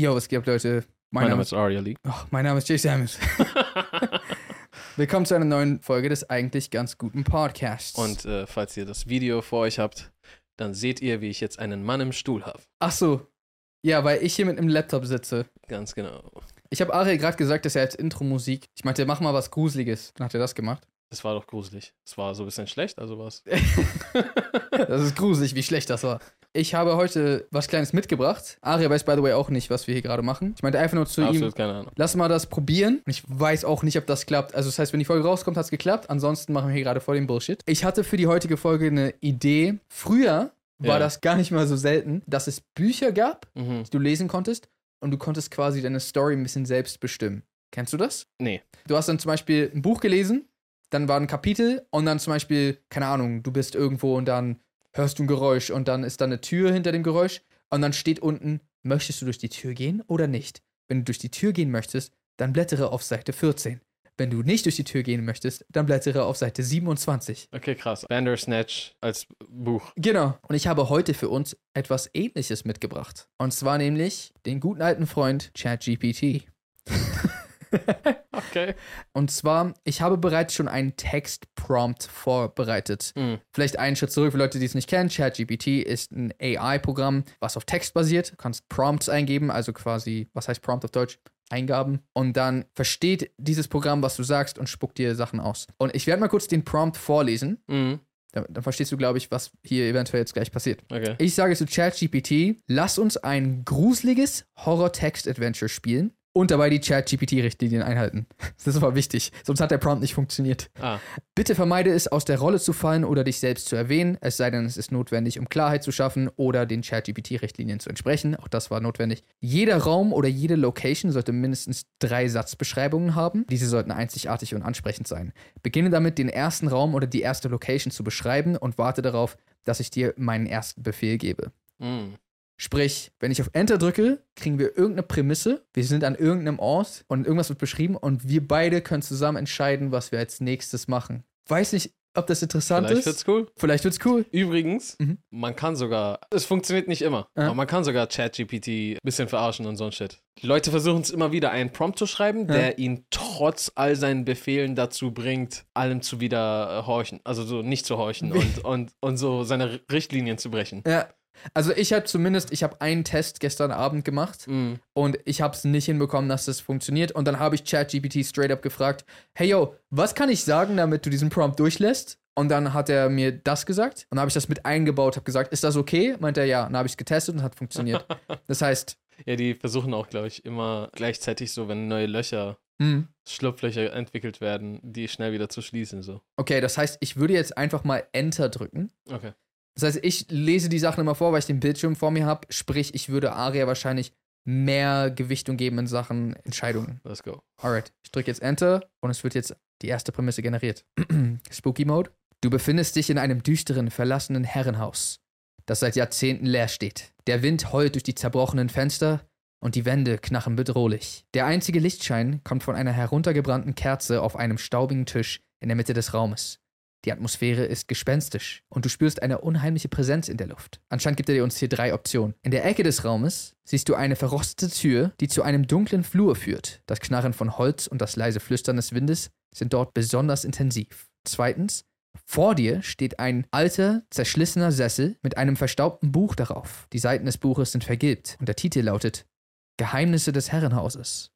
Yo, was geht, Leute? Mein, Name ist Aria Lee. Oh, mein Name ist Jay Samus. Willkommen zu einer neuen Folge des eigentlich ganz guten Podcasts. Und äh, falls ihr das Video vor euch habt, dann seht ihr, wie ich jetzt einen Mann im Stuhl habe. Ach so. Ja, weil ich hier mit einem Laptop sitze. Ganz genau. Ich habe Ariel gerade gesagt, dass er als Intro-Musik. Ich meinte, mach mal was Gruseliges. Dann hat er das gemacht. Das war doch gruselig. Das war so ein bisschen schlecht, also was? das ist gruselig, wie schlecht das war. Ich habe heute was Kleines mitgebracht. Ariel weiß, by the way, auch nicht, was wir hier gerade machen. Ich meinte einfach nur zu Absolut ihm, keine Ahnung. lass mal das probieren. Ich weiß auch nicht, ob das klappt. Also das heißt, wenn die Folge rauskommt, hat es geklappt. Ansonsten machen wir hier gerade voll den Bullshit. Ich hatte für die heutige Folge eine Idee. Früher war Ja. das gar nicht mal so selten, dass es Bücher gab, Mhm. die du lesen konntest und du konntest quasi deine Story ein bisschen selbst bestimmen. Kennst du das? Nee. Du hast dann zum Beispiel ein Buch gelesen, dann war ein Kapitel und dann zum Beispiel, keine Ahnung, du bist irgendwo und dann hörst du ein Geräusch und dann ist da eine Tür hinter dem Geräusch und dann steht unten, möchtest du durch die Tür gehen oder nicht? Wenn du durch die Tür gehen möchtest, dann blättere auf Seite 14. Wenn du nicht durch die Tür gehen möchtest, dann blättere auf Seite 27. Okay, krass. Bandersnatch als Buch. Genau. Und ich habe heute für uns etwas ähnliches mitgebracht. Und zwar nämlich den guten alten Freund ChatGPT. Okay. Und zwar, ich habe bereits schon einen Text-Prompt vorbereitet. Mhm. Vielleicht einen Schritt zurück für Leute, die es nicht kennen. ChatGPT ist ein AI-Programm, was auf Text basiert. Du kannst Prompts eingeben, also quasi, was heißt Prompt auf Deutsch? Eingaben. Und dann versteht dieses Programm, was du sagst und spuckt dir Sachen aus. Und ich werde mal kurz den Prompt vorlesen. Mhm. Dann, dann verstehst du, glaube ich, was hier eventuell jetzt gleich passiert. Okay. Ich sage zu ChatGPT, lass uns ein gruseliges Horror-Text-Adventure spielen und dabei die ChatGPT-Richtlinien einhalten. Das ist aber wichtig, sonst hat der Prompt nicht funktioniert. Ah, Bitte vermeide es, aus der Rolle zu fallen oder dich selbst zu erwähnen, es sei denn, es ist notwendig, um Klarheit zu schaffen oder den ChatGPT-Richtlinien zu entsprechen. Auch das war notwendig. Jeder Raum oder jede Location sollte mindestens drei Satzbeschreibungen haben. Diese sollten einzigartig und ansprechend sein. Beginne damit, den ersten Raum oder die erste Location zu beschreiben und warte darauf, dass ich dir meinen ersten Befehl gebe. mhm. Sprich, wenn ich auf Enter drücke, kriegen wir irgendeine Prämisse. Wir sind an irgendeinem Ort und irgendwas wird beschrieben und wir beide können zusammen entscheiden, was wir als nächstes machen. Weiß nicht, ob das interessant Vielleicht ist. wird's cool. Vielleicht wird's cool. Übrigens, Mhm. man kann sogar, es funktioniert nicht immer, Ja. aber man kann sogar ChatGPT ein bisschen verarschen und so ein Shit. Die Leute versuchen es immer wieder, einen Prompt zu schreiben, Ja. der ihn trotz all seinen Befehlen dazu bringt, allem zu widerhorchen. Also so nicht zu horchen und, und, und so seine Richtlinien zu brechen. Ja. Also ich habe zumindest, ich habe einen Test gestern Abend gemacht Mhm. und ich habe es nicht hinbekommen, dass das funktioniert. Und dann habe ich ChatGPT straight up gefragt, hey yo, was kann ich sagen, damit du diesen Prompt durchlässt? Und dann hat er mir das gesagt und dann habe ich das mit eingebaut, habe gesagt, ist das okay? Meint er ja. Dann habe ich es getestet und hat funktioniert. Das heißt, Ja, die versuchen auch, glaube ich, immer gleichzeitig so, wenn neue Löcher, hm, Schlupflöcher entwickelt werden, die schnell wieder zu schließen. So. okay, das heißt, ich würde jetzt einfach mal Enter drücken. Okay. Das heißt, ich lese die Sachen immer vor, weil ich den Bildschirm vor mir habe. Sprich, ich würde Aria wahrscheinlich mehr Gewichtung geben in Sachen Entscheidungen. Let's go. Alright, ich drücke jetzt Enter und es wird jetzt die erste Prämisse generiert. Spooky Mode. Du befindest dich in einem düsteren, verlassenen Herrenhaus, das seit Jahrzehnten leer steht. Der Wind heult durch die zerbrochenen Fenster und die Wände knachen bedrohlich. Der einzige Lichtschein kommt von einer heruntergebrannten Kerze auf einem staubigen Tisch in der Mitte des Raumes. Die Atmosphäre ist gespenstisch und du spürst eine unheimliche Präsenz in der Luft. Anscheinend gibt er uns hier drei Optionen. In der Ecke des Raumes siehst du eine verrostete Tür, die zu einem dunklen Flur führt. Das Knarren von Holz und das leise Flüstern des Windes sind dort besonders intensiv. Zweitens, vor dir steht ein alter, zerschlissener Sessel mit einem verstaubten Buch darauf. Die Seiten des Buches sind vergilbt und der Titel lautet Geheimnisse des Herrenhauses.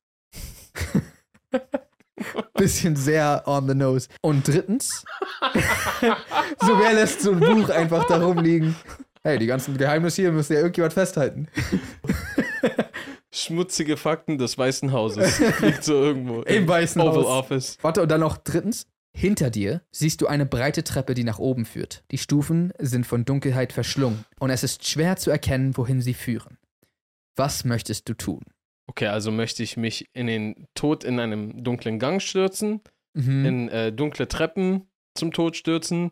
Bisschen sehr on the nose. Und drittens, so wer lässt so ein Buch einfach da rumliegen? Hey, die ganzen Geheimnisse hier müsste ja irgendjemand festhalten. Schmutzige Fakten des Weißen Hauses. Liegt so irgendwo. Im Weißen Oval Haus. Office. Warte, und dann noch drittens. Hinter dir siehst du eine breite Treppe, die nach oben führt. Die Stufen sind von Dunkelheit verschlungen und es ist schwer zu erkennen, wohin sie führen. Was möchtest du tun? Okay, also möchte ich mich in den Tod in einem dunklen Gang stürzen, Mhm. in äh, dunkle Treppen zum Tod stürzen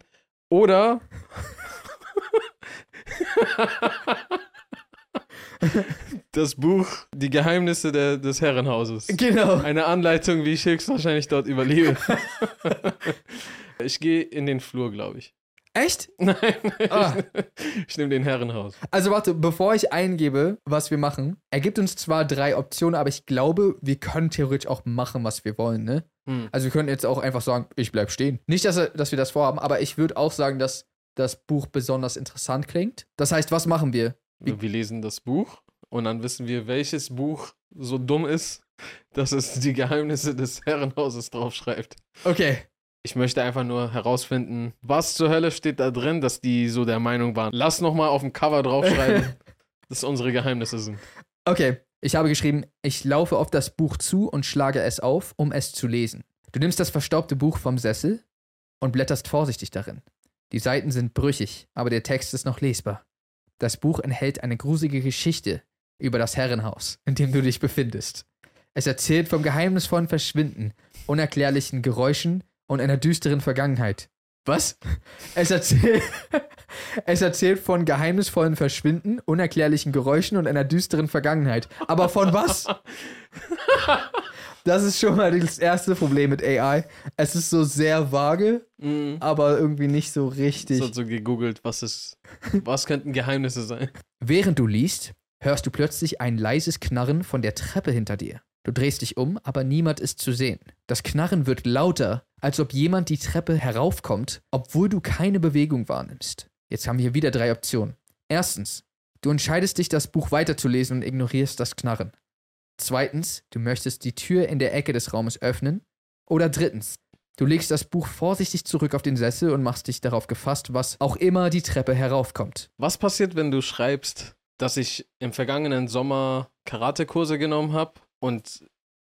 oder das Buch Die Geheimnisse der, des Herrenhauses. Genau. Eine Anleitung, wie ich höchstwahrscheinlich dort überlebe. ich gehe in den Flur, glaube ich. Echt? Nein, Ah. ich nehme den Herrenhaus. Also warte, bevor ich eingebe, was wir machen, er gibt uns zwar drei Optionen, aber ich glaube, wir können theoretisch auch machen, was wir wollen, ne? Hm. Also wir können jetzt auch einfach sagen, ich bleib stehen. Nicht, dass, er- dass wir das vorhaben, aber ich würde auch sagen, dass das Buch besonders interessant klingt. Das heißt, was machen wir? Wie- Wir lesen das Buch und dann wissen wir, welches Buch so dumm ist, dass es die Geheimnisse des Herrenhauses draufschreibt. Okay. Ich möchte einfach nur herausfinden, was zur Hölle steht da drin, dass die so der Meinung waren. Lass nochmal auf dem Cover draufschreiben, dass unsere Geheimnisse sind. Okay. Ich habe geschrieben, ich laufe auf das Buch zu und schlage es auf, um es zu lesen. Du nimmst das verstaubte Buch vom Sessel und blätterst vorsichtig darin. Die Seiten sind brüchig, aber der Text ist noch lesbar. Das Buch enthält eine gruselige Geschichte über das Herrenhaus, in dem du dich befindest. Es erzählt vom geheimnisvollen Verschwinden, unerklärlichen Geräuschen und einer düsteren Vergangenheit. Was? Es erzählt, es erzählt von geheimnisvollen Verschwinden, unerklärlichen Geräuschen und einer düsteren Vergangenheit. Aber von was? Das ist schon mal das erste Problem mit AI. Es ist so sehr vage, Mhm. aber irgendwie nicht so richtig. So, so gegoogelt, was ist, was könnten Geheimnisse sein? Während du liest, hörst du plötzlich ein leises Knarren von der Treppe hinter dir. Du drehst dich um, aber niemand ist zu sehen. Das Knarren wird lauter, als ob jemand die Treppe heraufkommt, obwohl du keine Bewegung wahrnimmst. Jetzt haben wir wieder drei Optionen. Erstens, du entscheidest dich, das Buch weiterzulesen und ignorierst das Knarren. Zweitens, du möchtest die Tür in der Ecke des Raumes öffnen. Oder drittens, du legst das Buch vorsichtig zurück auf den Sessel und machst dich darauf gefasst, was auch immer die Treppe heraufkommt. Was passiert, wenn du schreibst, dass ich im vergangenen Sommer Karatekurse genommen habe und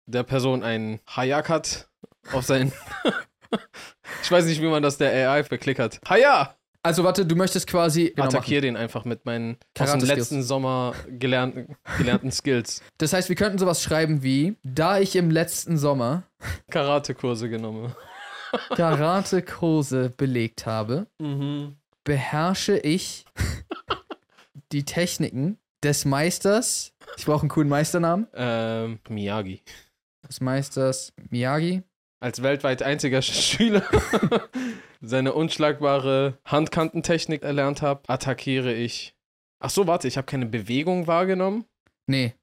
der Person einen Hayak hat auf seinen. ich weiß nicht, wie man das der AI verklickert. Haya! Also warte, du möchtest quasi genau machen. Attackier den einfach mit meinen aus dem letzten Sommer gelernten, gelernten Skills. Das heißt, wir könnten sowas schreiben wie, da ich im letzten Sommer Karatekurse genommen. Karatekurse belegt habe, Mhm. beherrsche ich die Techniken des Meisters. Ich brauche einen coolen Meisternamen. Ähm, Miyagi. Des Meisters Miyagi. Als weltweit einziger Schüler seine unschlagbare Handkantentechnik erlernt habe, attackiere ich. Ach so, warte, ich habe keine Bewegung wahrgenommen. Nee.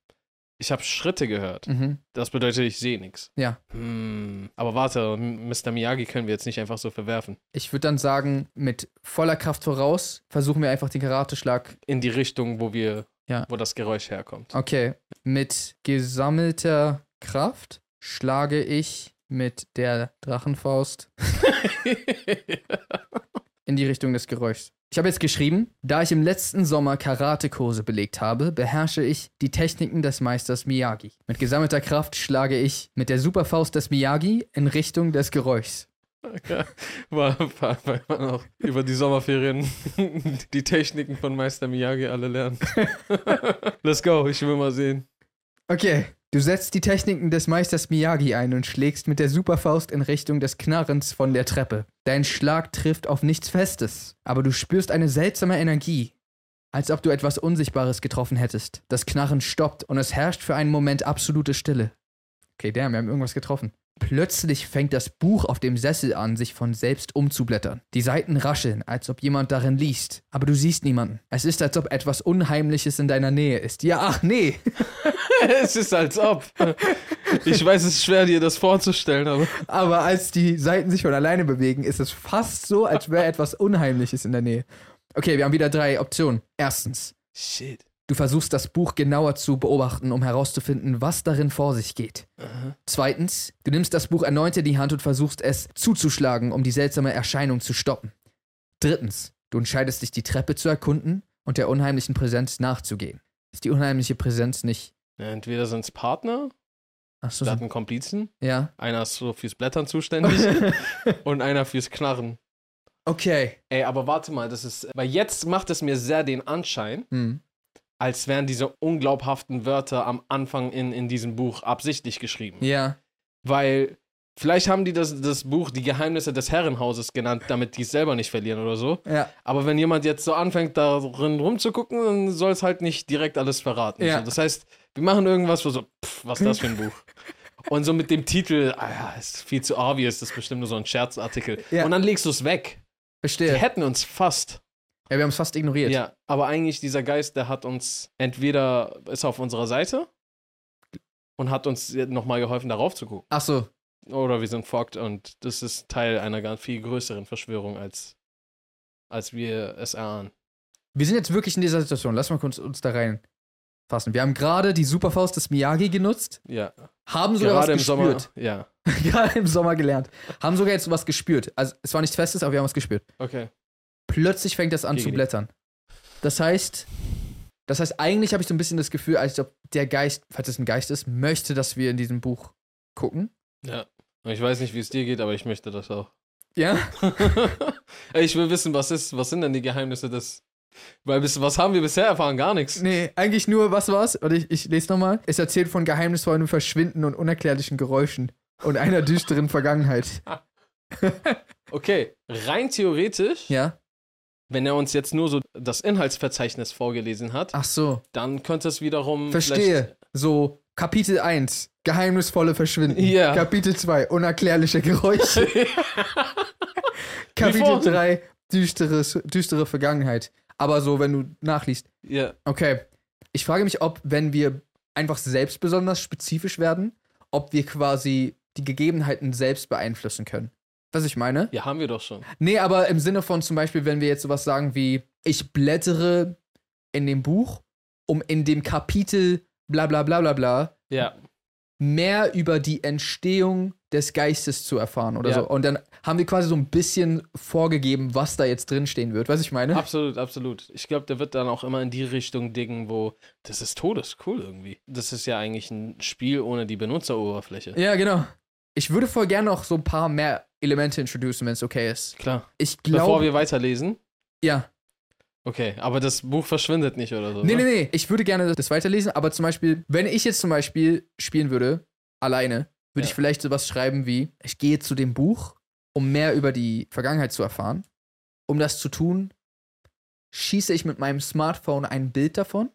Ich habe Schritte gehört. Mhm. Das bedeutet, ich sehe nichts. Ja. Hm, aber warte, Mr. Miyagi können wir jetzt nicht einfach so verwerfen. Ich würde dann sagen, mit voller Kraft voraus versuchen wir einfach den Karateschlag. In die Richtung, wo wir, Ja. wo das Geräusch herkommt. Okay. Mit gesammelter Kraft schlage ich mit der Drachenfaust in die Richtung des Geräuschs. Ich habe jetzt geschrieben, da ich im letzten Sommer Karatekurse belegt habe, beherrsche ich die Techniken des Meisters Miyagi. Mit gesammelter Kraft schlage ich mit der Superfaust des Miyagi in Richtung des Geräuschs. Ja, war, war, weil man auch über die Sommerferien die Techniken von Meister Miyagi alle lernt. Let's go, ich will mal sehen. Okay. Du setzt die Techniken des Meisters Miyagi ein und schlägst mit der Superfaust in Richtung des Knarrens von der Treppe. Dein Schlag trifft auf nichts Festes, aber du spürst eine seltsame Energie, als ob du etwas Unsichtbares getroffen hättest. Das Knarren stoppt und es herrscht für einen Moment absolute Stille. Okay, damn, wir haben irgendwas getroffen. Plötzlich fängt das Buch auf dem Sessel an, sich von selbst umzublättern. Die Seiten rascheln, als ob jemand darin liest, aber du siehst niemanden. Es ist, als ob etwas Unheimliches in deiner Nähe ist. Ja, ach nee. es ist als ob. Ich weiß, es ist schwer, dir das vorzustellen, aber. Aber als die Seiten sich von alleine bewegen, ist es fast so, als wäre etwas Unheimliches in der Nähe. Okay, wir haben wieder drei Optionen. Erstens, Shit. du versuchst das Buch genauer zu beobachten, um herauszufinden, was darin vor sich geht. Zweitens, du nimmst das Buch erneut in die Hand und versuchst es zuzuschlagen, um die seltsame Erscheinung zu stoppen. Drittens, du entscheidest dich, die Treppe zu erkunden und der unheimlichen Präsenz nachzugehen. Ist die unheimliche Präsenz nicht. Entweder sind es Partner, Achso, wir hatten Komplizen. ja. Einer ist so fürs Blättern zuständig und einer fürs Knarren. okay. Ey, aber warte mal, das ist. Weil jetzt macht es mir sehr den Anschein, Hm. als wären diese unglaubhaften Wörter am Anfang in, in diesem Buch absichtlich geschrieben. Ja. Weil vielleicht haben die das, das Buch Die Geheimnisse des Herrenhauses genannt, damit die es selber nicht verlieren oder so. Ja. Aber wenn jemand jetzt so anfängt, darin rumzugucken, dann soll es halt nicht direkt alles verraten. Ja. So, das heißt, wir machen irgendwas, wo so, pff, was ist das für ein Buch? Und so mit dem Titel, ah ja, ist viel zu obvious, das ist bestimmt nur so ein Scherzartikel. Ja. Und dann legst du es weg. Die Verstehe. hätten uns fast. Ja, wir haben es fast ignoriert. Ja, aber eigentlich dieser Geist, der hat uns entweder ist auf unserer Seite und hat uns nochmal geholfen, darauf zu gucken. Ach so. Oder wir sind fucked und das ist Teil einer ganz viel größeren Verschwörung, als, als wir es erahnen. Wir sind jetzt wirklich in dieser Situation. Lass mal kurz uns da reinfassen. Wir haben gerade die Superfaust des Miyagi genutzt, Ja. haben sogar Gerade im was Sommer. gespürt. Ja. gerade im Sommer gelernt. Haben sogar jetzt was gespürt. Also es war nichts Festes, aber wir haben was gespürt. Okay. Plötzlich fängt das an Gegen zu blättern. Das heißt, das heißt, eigentlich habe ich so ein bisschen das Gefühl, als ob der Geist, falls es ein Geist ist, möchte, dass wir in diesem Buch gucken. Ja. Ich weiß nicht, wie es dir geht, aber ich möchte das auch. Ja? Ich will wissen, was ist, was sind denn die Geheimnisse des. Weil bis, was haben wir bisher erfahren? Gar nichts. Nee, eigentlich nur, was war's? Und ich, ich lese nochmal. Es erzählt von geheimnisvollem Verschwinden und unerklärlichen Geräuschen und einer düsteren Vergangenheit. Okay, rein theoretisch, Ja? wenn er uns jetzt nur so das Inhaltsverzeichnis vorgelesen hat, Ach so. dann könnte es wiederum. Verstehe. So, Kapitel 1, geheimnisvolle Verschwinden. Ja. Kapitel 2, unerklärliche Geräusche. Kapitel vorhin. 3, düsteres, düstere Vergangenheit. Aber so, wenn du nachliest. ja, Okay. Ich frage mich, ob, wenn wir einfach selbst besonders spezifisch werden, ob wir quasi die Gegebenheiten selbst beeinflussen können. Was ich meine? ja, haben wir doch schon. Nee, aber im Sinne von zum Beispiel, wenn wir jetzt sowas sagen wie, ich blättere in dem Buch, um in dem Kapitel bla bla bla bla bla Ja, mehr über die Entstehung des Geistes zu erfahren oder Ja. so. Und dann haben wir quasi so ein bisschen vorgegeben, was da jetzt drinstehen wird. Was ich meine? absolut, absolut. Ich glaube, der wird dann auch immer in die Richtung dingen, wo das ist todescool irgendwie. Das ist ja eigentlich ein Spiel ohne die Benutzeroberfläche. Ja, genau. Ich würde voll gerne noch so ein paar mehr Elemente introducen, wenn es okay ist. Klar. Ich Bevor glaube. wir weiterlesen. Ja. Okay, aber das Buch verschwindet nicht oder so. Nee, ne? nee, nee. Ich würde gerne das weiterlesen, aber zum Beispiel, wenn ich jetzt zum Beispiel spielen würde, alleine, würde Ja. ich vielleicht sowas schreiben wie: Ich gehe zu dem Buch, um mehr über die Vergangenheit zu erfahren. Um das zu tun, schieße ich mit meinem Smartphone ein Bild davon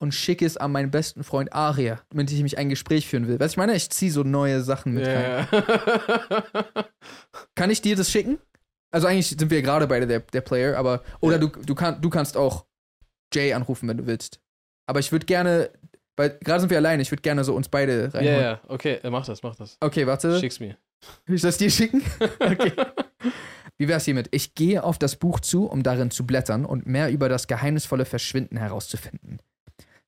und schicke es an meinen besten Freund Aria, mit dem ich mich ein Gespräch führen will. Weißt du, ich meine, ich ziehe so neue Sachen mit rein. Ja, ja. Kann ich dir das schicken? Also eigentlich sind wir gerade beide der, der Player, aber oder Ja. du, du, kann, du kannst auch Jay anrufen, wenn du willst. Aber ich würde gerne, weil gerade sind wir alleine, ich würde gerne so uns beide ja, reinholen. ja, okay, äh, mach das, mach das. Okay, warte. Schick's mir. Will ich das dir schicken? okay. Wie wär's hiermit? Ich gehe auf das Buch zu, um darin zu blättern und mehr über das geheimnisvolle Verschwinden herauszufinden.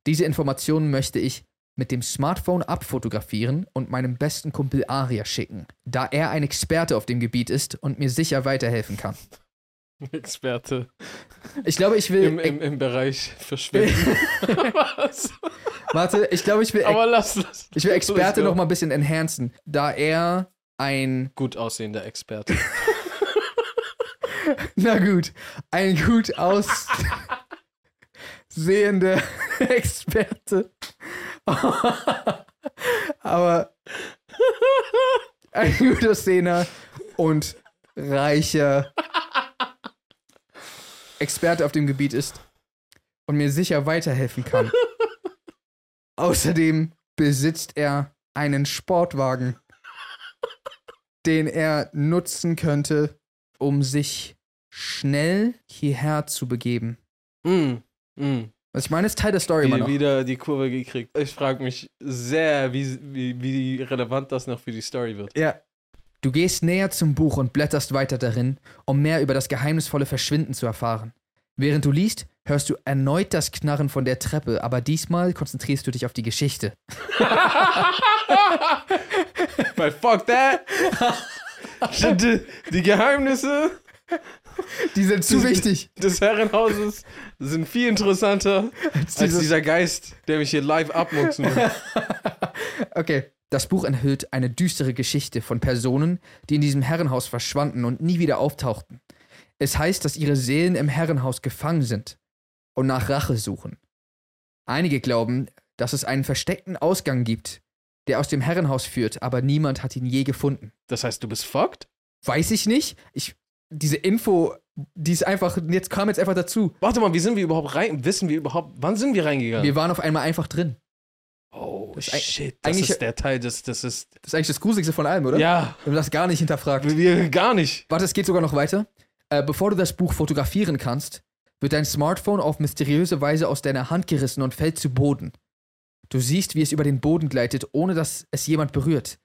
Diese Informationen möchte ich mit dem Smartphone abfotografieren und meinem besten Kumpel Aria schicken, da er ein Experte auf dem Gebiet ist und mir sicher weiterhelfen kann. Experte Ich glaube, ich will. im, im, im Bereich Verschwinden. Was? warte, ich glaube, ich will, Aber lass das. ich will Experte Let's go. noch mal ein bisschen enhancen, da er ein, Gut aussehender Experte. na gut, ein gut aussehender Experte. Aber ein gut aussehender und reicher Experte auf dem Gebiet ist und mir sicher weiterhelfen kann. Außerdem besitzt er einen Sportwagen, den er nutzen könnte, um sich schnell hierher zu begeben. mm, mm. Was ich meine, ist Teil der Story noch. wieder die Kurve gekriegt. Ich frage mich sehr, wie, wie, wie relevant das noch für die Story wird. Ja. Du gehst näher zum Buch und blätterst weiter darin, um mehr über das geheimnisvolle Verschwinden zu erfahren. Während du liest, hörst du erneut das Knarren von der Treppe, aber diesmal konzentrierst du dich auf die Geschichte. Weil fuck that! die Geheimnisse Die sind zu wichtig. des Herrenhauses sind viel interessanter als dieses- dieser Geist, der mich hier live abmuxen will. Okay. Das Buch enthüllt eine düstere Geschichte von Personen, die in diesem Herrenhaus verschwanden und nie wieder auftauchten. Es heißt, dass ihre Seelen im Herrenhaus gefangen sind und nach Rache suchen. Einige glauben, dass es einen versteckten Ausgang gibt, der aus dem Herrenhaus führt, aber niemand hat ihn je gefunden. Das heißt, du bist fucked? Weiß ich nicht. Ich, diese Info, die ist einfach, jetzt kam jetzt einfach dazu. Warte mal, wie sind wir überhaupt rein? Wissen wir überhaupt, wann sind wir reingegangen? Wir waren auf einmal einfach drin. oh, Das shit. Das eigentlich- ist der Teil, das, das ist. Das ist eigentlich das Gruseligste von allem, oder? Ja, Wir haben das gar nicht hinterfragt. wir gar nicht. Warte, es geht sogar noch weiter. Äh, bevor du das Buch fotografieren kannst, wird dein Smartphone auf mysteriöse Weise aus deiner Hand gerissen und fällt zu Boden. Du siehst, wie es über den Boden gleitet, ohne dass es jemand berührt.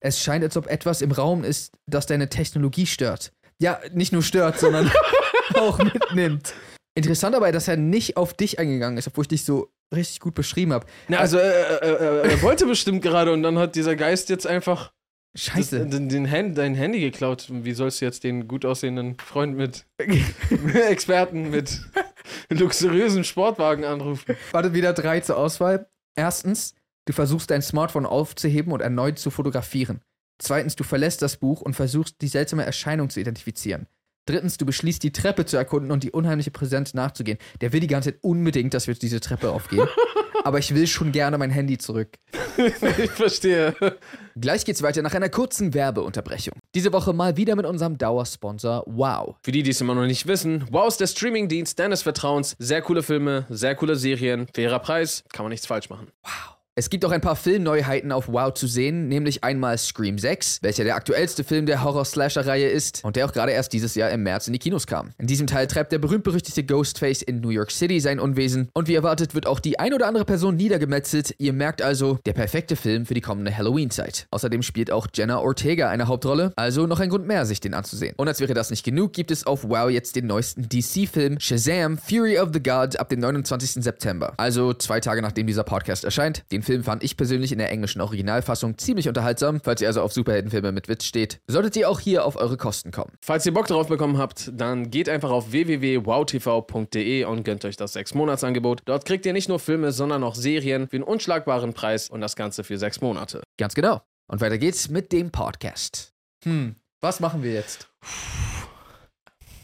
Es scheint, als ob etwas im Raum ist, das deine Technologie stört. Ja, nicht nur stört, sondern auch mitnimmt. Interessant dabei, dass er nicht auf dich eingegangen ist, obwohl ich dich so richtig gut beschrieben habe. Na, also, äh, äh, äh, er wollte bestimmt gerade und dann hat dieser Geist jetzt einfach das, Scheiße. den, den Hand, dein Handy geklaut. Wie sollst du jetzt den gut aussehenden Freund mit Experten mit luxuriösen Sportwagen anrufen? Warte, wieder drei zur Auswahl. Erstens, du versuchst dein Smartphone aufzuheben und erneut zu fotografieren. Zweitens, du verlässt das Buch und versuchst, die seltsame Erscheinung zu identifizieren. Drittens, du beschließt, die Treppe zu erkunden und die unheimliche Präsenz nachzugehen. Der will die ganze Zeit unbedingt, dass wir diese Treppe aufgehen. aber ich will schon gerne mein Handy zurück. ich verstehe. Gleich geht's weiter nach einer kurzen Werbeunterbrechung. Diese Woche mal wieder mit unserem Dauersponsor Wow. Für die, die es immer noch nicht wissen, Wow ist der Streamingdienst deines Vertrauens. Sehr coole Filme, sehr coole Serien, fairer Preis, kann man nichts falsch machen. Wow. Es gibt auch ein paar Filmneuheiten auf Wow zu sehen, nämlich einmal Scream 6, welcher der aktuellste Film der Horror-Slasher-Reihe ist und der auch gerade erst dieses Jahr im März in die Kinos kam. In diesem Teil treibt der berühmt-berüchtigte Ghostface in New York City sein Unwesen und wie erwartet wird auch die ein oder andere Person niedergemetzelt. Ihr merkt also, der perfekte Film für die kommende Halloween-Zeit. Außerdem spielt auch Jenna Ortega eine Hauptrolle, also noch ein Grund mehr, sich den anzusehen. Und als wäre das nicht genug, gibt es auf Wow jetzt den neuesten DC-Film Shazam Fury of the Gods ab dem 29. September. Also zwei Tage nachdem dieser Podcast erscheint. Den Film fand ich persönlich in der englischen Originalfassung ziemlich unterhaltsam. Falls ihr also auf Superheldenfilme mit Witz steht, solltet ihr auch hier auf eure Kosten kommen. Falls ihr Bock drauf bekommen habt, dann geht einfach auf www.wowtv.de und gönnt euch das 6-Monats-Angebot. Dort kriegt ihr nicht nur Filme, sondern auch Serien für einen unschlagbaren Preis und das Ganze für sechs Monate. Ganz genau. Und weiter geht's mit dem Podcast. Hm, was machen wir jetzt?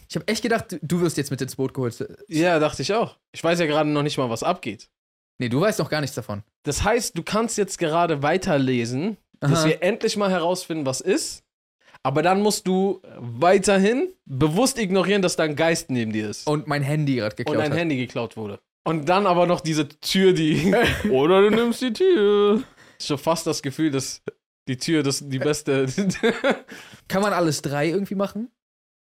Ich habe echt gedacht, du- du wirst jetzt mit ins Boot geholt. Ja, dachte ich auch. Ich weiß ja gerade noch nicht mal, was abgeht. Nee, du weißt noch gar nichts davon. Das heißt, du kannst jetzt gerade weiterlesen, dass Aha. wir endlich mal herausfinden, was ist. Aber dann musst du weiterhin bewusst ignorieren, dass da ein Geist neben dir ist. Und mein Handy gerade und geklaut dein hat. Handy geklaut wurde. Und dann aber noch diese Tür, die. Oder du nimmst die Tür. Schon fast das Gefühl, dass die Tür das die beste. Kann man alles drei irgendwie machen?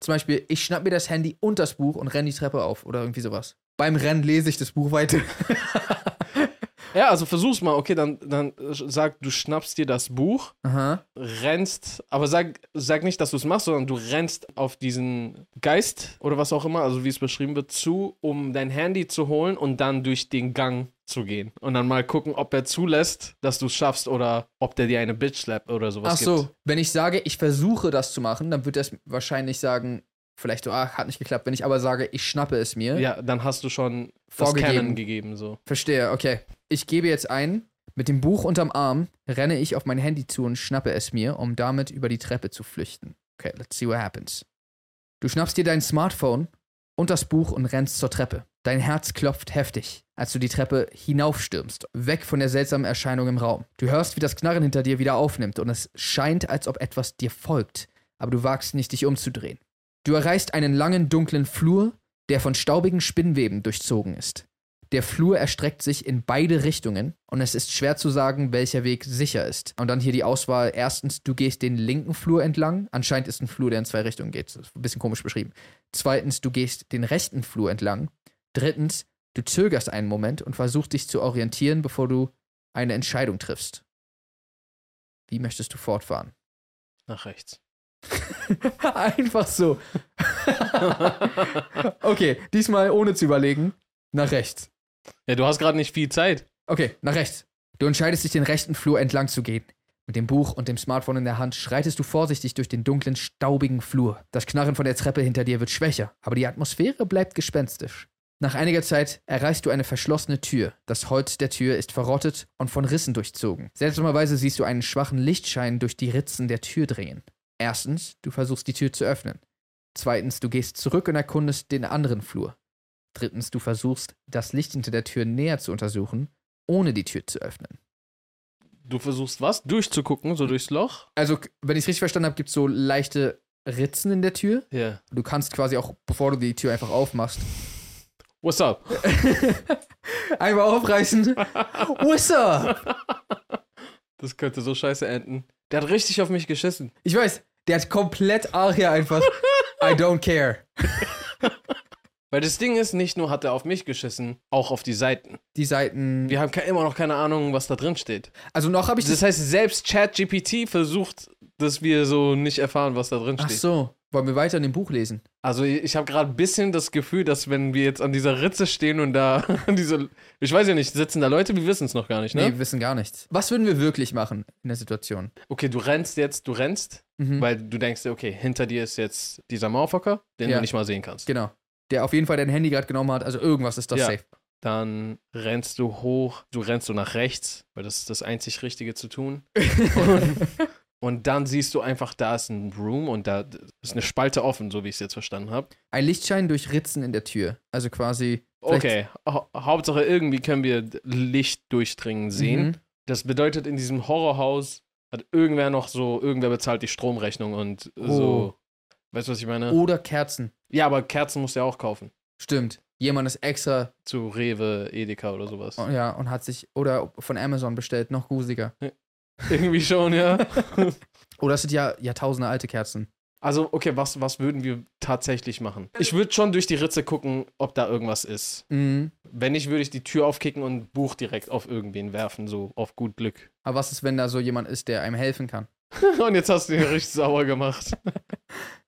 Zum Beispiel, ich schnapp mir das Handy und das Buch und renne die Treppe auf oder irgendwie sowas. Beim Rennen lese ich das Buch weiter. ja, also versuch's mal. Okay, dann, dann sag, du schnappst dir das Buch, Aha. rennst, aber sag, sag nicht, dass du es machst, sondern du rennst auf diesen Geist oder was auch immer, also wie es beschrieben wird, zu, um dein Handy zu holen und dann durch den Gang zu gehen. Und dann mal gucken, ob er zulässt, dass du es schaffst oder ob der dir eine Bitch slap oder sowas Ach so, gibt. wenn ich sage, ich versuche das zu machen, dann wird er es wahrscheinlich sagen, vielleicht so, ah, hat nicht geklappt. Wenn ich aber sage, ich schnappe es mir, Ja, dann hast du schon das Vorgegeben. Canon gegeben, so. verstehe, okay. Ich gebe jetzt ein, mit dem Buch unterm Arm renne ich auf mein Handy zu und schnappe es mir, um damit über die Treppe zu flüchten. Okay, let's see what happens. Du schnappst dir dein Smartphone und das Buch und rennst zur Treppe. Dein Herz klopft heftig, als du die Treppe hinaufstürmst, weg von der seltsamen Erscheinung im Raum. Du hörst, wie das Knarren hinter dir wieder aufnimmt und es scheint, als ob etwas dir folgt, aber du wagst nicht, dich umzudrehen. Du erreichst einen langen, dunklen Flur, der von staubigen Spinnweben durchzogen ist. Der Flur erstreckt sich in beide Richtungen und es ist schwer zu sagen, welcher Weg sicher ist. Und dann hier die Auswahl. Erstens, du gehst den linken Flur entlang. Anscheinend ist ein Flur, der in zwei Richtungen geht. Das ist ein bisschen komisch beschrieben. Zweitens, du gehst den rechten Flur entlang. Drittens, du zögerst einen Moment und versuchst dich zu orientieren, bevor du eine Entscheidung triffst. Wie möchtest du fortfahren? Nach rechts. Einfach so. okay, diesmal ohne zu überlegen. Nach rechts. Ja, du hast gerade nicht viel Zeit. Okay, nach rechts. Du entscheidest dich, den rechten Flur entlang zu gehen. Mit dem Buch und dem Smartphone in der Hand schreitest du vorsichtig durch den dunklen, staubigen Flur. Das Knarren von der Treppe hinter dir wird schwächer, aber die Atmosphäre bleibt gespenstisch. Nach einiger Zeit erreichst du eine verschlossene Tür. Das Holz der Tür ist verrottet und von Rissen durchzogen. Seltsamerweise siehst du einen schwachen Lichtschein durch die Ritzen der Tür dringen. Erstens, du versuchst die Tür zu öffnen. Zweitens, du gehst zurück und erkundest den anderen Flur. Drittens, du versuchst, das Licht hinter der Tür näher zu untersuchen, ohne die Tür zu öffnen. Du versuchst was? Durchzugucken, so durchs Loch? Also, wenn ich es richtig verstanden habe, gibt es so leichte Ritzen in der Tür. Ja. Du kannst quasi auch, bevor du die Tür einfach aufmachst, What's up? einfach aufreißen. What's up? Das könnte so scheiße enden. Der hat richtig auf mich geschissen. Ich weiß, der hat komplett Aria einfach I don't care. Weil das Ding ist, nicht nur hat er auf mich geschissen, auch auf die Seiten. Die Seiten. Wir haben immer noch keine Ahnung, was da drin steht. Also noch habe ich Das heißt, selbst ChatGPT versucht, dass wir so nicht erfahren, was da drin Ach steht. so. Wollen wir weiter in dem Buch lesen? Also ich habe gerade ein bisschen das Gefühl, dass wenn wir jetzt an dieser Ritze stehen und da diese, ich weiß ja nicht, sitzen da Leute, wir wissen es noch gar nicht, ne? Nee, wir wissen gar nichts. Was würden wir wirklich machen in der Situation? Okay, du rennst jetzt, du rennst, Mhm. weil du denkst, okay, hinter dir ist jetzt dieser Mauerfucker, den Ja. du nicht mal sehen kannst. Genau. Der auf jeden Fall dein Handy gerade genommen hat, also irgendwas ist das Ja. safe. Dann rennst du hoch, du rennst so nach rechts, weil das ist das einzig Richtige zu tun. Und, und dann siehst du einfach, da ist ein Room und da ist eine Spalte offen, so wie ich es jetzt verstanden habe. Ein Lichtschein durch Ritzen in der Tür. Also quasi. Okay, hau Hauptsache irgendwie können wir Licht durchdringen sehen. Mhm. Das bedeutet, in diesem Horrorhaus hat irgendwer noch so, irgendwer bezahlt die Stromrechnung und so. Weißt du, was ich meine? Oder Kerzen. Ja, aber Kerzen musst du ja auch kaufen. Stimmt. Jemand ist extra, Zu Rewe, Edeka oder sowas. ja, und hat sich, oder von Amazon bestellt, noch gruseliger. Irgendwie schon, ja. Oder es sind ja Jahrtausende alte Kerzen. Also, okay, was, was würden wir tatsächlich machen? Ich würde schon durch die Ritze gucken, ob da irgendwas ist. Mhm. Wenn nicht, würde ich die Tür aufkicken und ein Buch direkt auf irgendwen werfen, so auf gut Glück. Aber was ist, wenn da so jemand ist, der einem helfen kann? Und jetzt hast du ihn richtig sauer gemacht.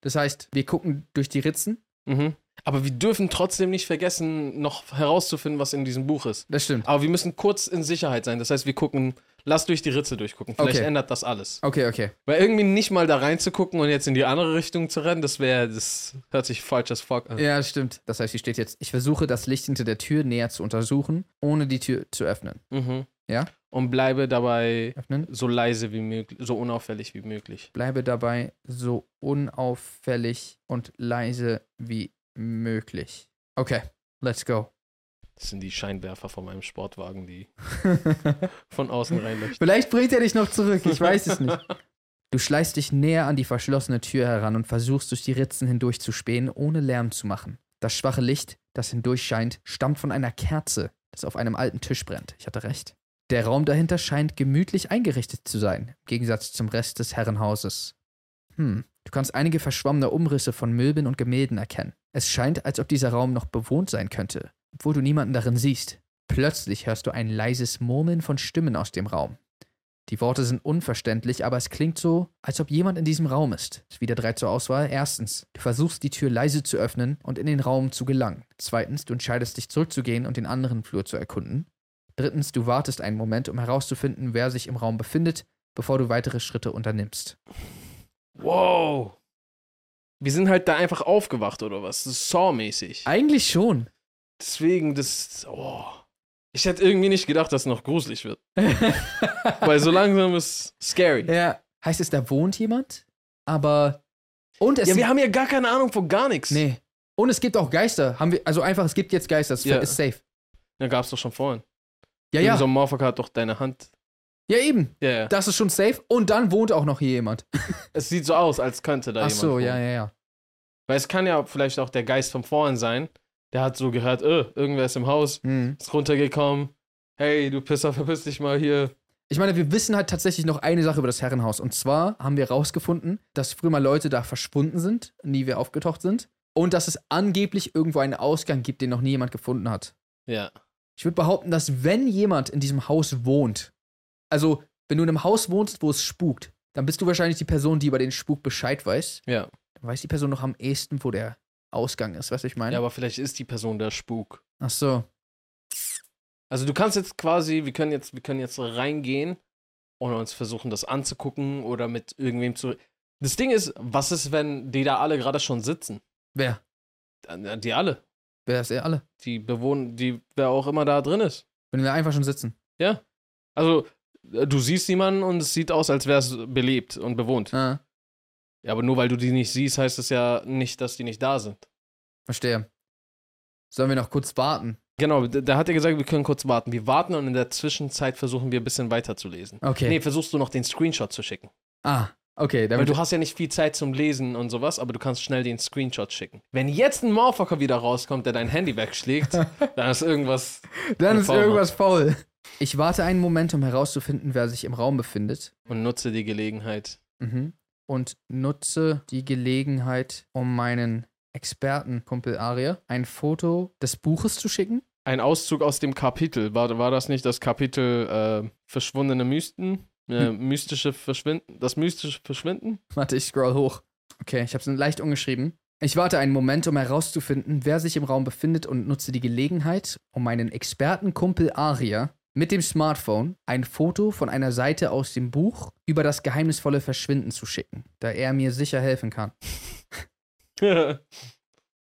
Das heißt, wir gucken durch die Ritzen. Mhm. Aber wir dürfen trotzdem nicht vergessen, noch herauszufinden, was in diesem Buch ist. Das stimmt. Aber wir müssen kurz in Sicherheit sein. Das heißt, wir gucken, lass durch die Ritze durchgucken. Vielleicht Okay. ändert das alles. Okay, okay. Weil irgendwie nicht mal da reinzugucken und jetzt in die andere Richtung zu rennen, das wäre, das hört sich falsch as fuck an. Ja, stimmt. Das heißt, hier steht jetzt, ich versuche das Licht hinter der Tür näher zu untersuchen, ohne die Tür zu öffnen. Mhm. Ja? Und bleibe dabei Öffnen. so leise wie möglich, so unauffällig wie möglich. Bleibe dabei so unauffällig und leise wie möglich. Okay, let's go. Das sind die Scheinwerfer von meinem Sportwagen, die von außen reinleuchten. Vielleicht bringt er dich noch zurück, ich weiß es nicht. Du schleichst dich näher an die verschlossene Tür heran und versuchst durch die Ritzen hindurch zu spähen, ohne Lärm zu machen. Das schwache Licht, das hindurch scheint, stammt von einer Kerze, das auf einem alten Tisch brennt. Ich hatte recht. Der Raum dahinter scheint gemütlich eingerichtet zu sein, im Gegensatz zum Rest des Herrenhauses. Hm, du kannst einige verschwommene Umrisse von Möbeln und Gemälden erkennen. Es scheint, als ob dieser Raum noch bewohnt sein könnte, obwohl du niemanden darin siehst. Plötzlich hörst du ein leises Murmeln von Stimmen aus dem Raum. Die Worte sind unverständlich, aber es klingt so, als ob jemand in diesem Raum ist. Es wieder drei zur Auswahl. Erstens, du versuchst die Tür leise zu öffnen und in den Raum zu gelangen. Zweitens, du entscheidest dich zurückzugehen und den anderen Flur zu erkunden. Drittens, du wartest einen Moment, um herauszufinden, wer sich im Raum befindet, bevor du weitere Schritte unternimmst. Wow. Wir sind halt da einfach aufgewacht oder was? Das ist Saw-mäßig. Eigentlich schon. Deswegen, das. Oh. Ich hätte irgendwie nicht gedacht, dass es noch gruselig wird. Weil so langsam ist scary. Ja, ja, heißt es, da wohnt jemand? Aber. Und es wir haben ja gar keine Ahnung von gar nichts. Nee. Und es gibt auch Geister. Haben wir, also einfach, es gibt jetzt Geister. Das Ja. ist safe. Da gab es doch schon vorhin. Ja, ja. So ein Motherfucker hat doch deine Hand. Ja, eben. Ja, ja. Das ist schon safe. Und dann wohnt auch noch hier jemand. Es sieht so aus, als könnte da Ach jemand. so, wohnen. ja, ja, ja. Weil es kann ja vielleicht auch der Geist von vorhin sein. Der hat so gehört, äh, irgendwer ist im Haus, Hm. ist runtergekommen. Hey, du Pisser, verpiss dich mal hier. Ich meine, wir wissen halt tatsächlich noch eine Sache über das Herrenhaus. Und zwar haben wir rausgefunden, dass früher mal Leute da verschwunden sind, nie wieder aufgetaucht sind. Und dass es angeblich irgendwo einen Ausgang gibt, den noch nie jemand gefunden hat. Ja. Ich würde behaupten, dass wenn jemand in diesem Haus wohnt, also wenn du in einem Haus wohnst, wo es spukt, dann bist du wahrscheinlich die Person, die über den Spuk Bescheid weiß. Ja. Dann weiß die Person noch am ehesten, wo der Ausgang ist, was ich meine? Ja, aber vielleicht ist die Person der Spuk. Ach so. Also du kannst jetzt quasi, wir können jetzt, wir können jetzt reingehen und uns versuchen, das anzugucken oder mit irgendwem zu. Das Ding ist, was ist, wenn die da alle gerade schon sitzen? Wer? Äh, Die alle. Wer ist er alle? Die bewohnen, die, wer auch immer da drin ist. Wenn wir einfach schon sitzen. Ja. Also, äh, du siehst jemanden und es sieht aus, als wäre es belebt und bewohnt. Ah, Ja, aber nur weil du die nicht siehst, heißt es ja nicht, dass die nicht da sind. verstehe. Sollen wir noch kurz warten? Genau, da hat er gesagt, wir können kurz warten. Wir warten und in der Zwischenzeit versuchen wir ein bisschen weiterzulesen. Okay. Nee, versuchst du noch den Screenshot zu schicken. Ah, okay. Weil du hast ja nicht viel Zeit zum Lesen und sowas, aber du kannst schnell den Screenshot schicken. Wenn jetzt ein Motherfucker wieder rauskommt, der dein Handy wegschlägt, dann ist irgendwas. Dann ist irgendwas faul. Ich warte einen Moment, um herauszufinden, wer sich im Raum befindet. Und nutze die Gelegenheit. Mhm. Und nutze die Gelegenheit, um meinen Expertenkumpel Aria ein Foto des Buches zu schicken. Ein Auszug aus dem Kapitel. War, war das nicht das Kapitel äh, Verschwundene Mysten? Äh, Hm. Mystische Verschwinden? Das mystische Verschwinden? Warte, ich scroll hoch. Okay, ich habe es leicht umgeschrieben. Ich warte einen Moment, um herauszufinden, wer sich im Raum befindet und nutze die Gelegenheit, um meinen Expertenkumpel Aria mit dem Smartphone ein Foto von einer Seite aus dem Buch über das geheimnisvolle Verschwinden zu schicken, da er mir sicher helfen kann.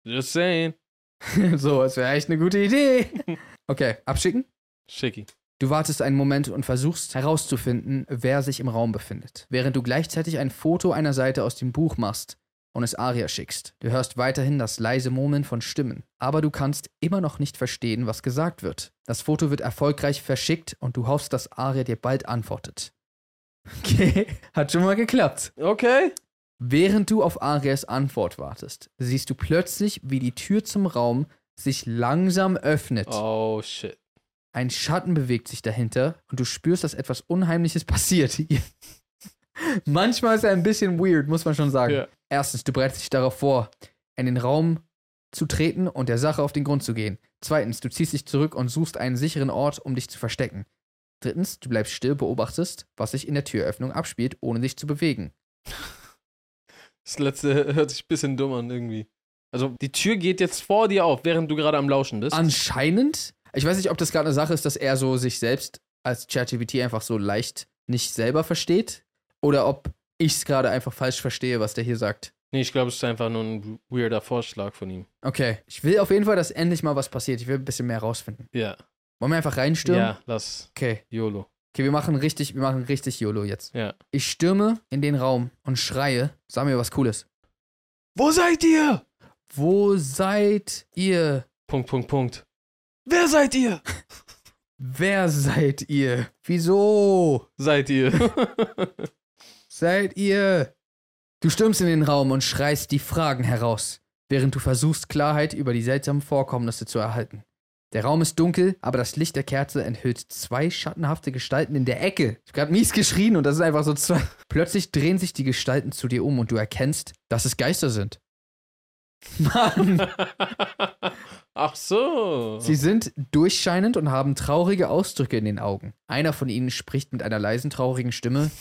Just saying. so, das wäre echt eine gute Idee. Okay, abschicken. Schicki. Du wartest einen Moment und versuchst herauszufinden, wer sich im Raum befindet, während du gleichzeitig ein Foto einer Seite aus dem Buch machst und es Aria schickst. Du hörst weiterhin das leise Murmeln von Stimmen, aber du kannst immer noch nicht verstehen, was gesagt wird. Das Foto wird erfolgreich verschickt und du hoffst, dass Aria dir bald antwortet. Okay, hat schon mal geklappt. Okay. Während du auf Arias Antwort wartest, siehst du plötzlich, wie die Tür zum Raum sich langsam öffnet. Oh, shit. Ein Schatten bewegt sich dahinter und du spürst, dass etwas Unheimliches passiert. Manchmal ist er ein bisschen weird, muss man schon sagen. Ja. Erstens, du bereitest dich darauf vor, in den Raum zu treten und der Sache auf den Grund zu gehen. Zweitens, du ziehst dich zurück und suchst einen sicheren Ort, um dich zu verstecken. Drittens, du bleibst still, beobachtest, was sich in der Türöffnung abspielt, ohne dich zu bewegen. Das letzte hört sich ein bisschen dumm an irgendwie. Also, die Tür geht jetzt vor dir auf, während du gerade am Lauschen bist. Anscheinend, ich weiß nicht, ob das gerade eine Sache ist, dass er so sich selbst als ChatGPT einfach so leicht nicht selber versteht oder ob ich es gerade einfach falsch verstehe, was der hier sagt. Nee, ich glaube, es ist einfach nur ein weirder Vorschlag von ihm. Okay, ich will auf jeden Fall, dass endlich mal was passiert. Ich will ein bisschen mehr rausfinden. Ja. Wollen wir einfach reinstürmen? Ja, lass Okay. YOLO. Okay, wir machen richtig, wir machen richtig YOLO jetzt. Ja. Ich stürme in den Raum und schreie, sag mir was Cooles. Wo seid ihr? Wo seid ihr? Punkt, Punkt, Punkt. Wer seid ihr? Wer seid ihr? Wieso? seid ihr? Seid ihr? Du stürmst in den Raum und schreist die Fragen heraus, während du versuchst, Klarheit über die seltsamen Vorkommnisse zu erhalten. Der Raum ist dunkel, aber das Licht der Kerze enthüllt zwei schattenhafte Gestalten in der Ecke. Ich hab grad mies geschrien und das ist einfach so zwei. Plötzlich drehen sich die Gestalten zu dir um und du erkennst, dass es Geister sind. Mann! Ach so. Sie sind durchscheinend und haben traurige Ausdrücke in den Augen. Einer von ihnen spricht mit einer leisen, traurigen Stimme.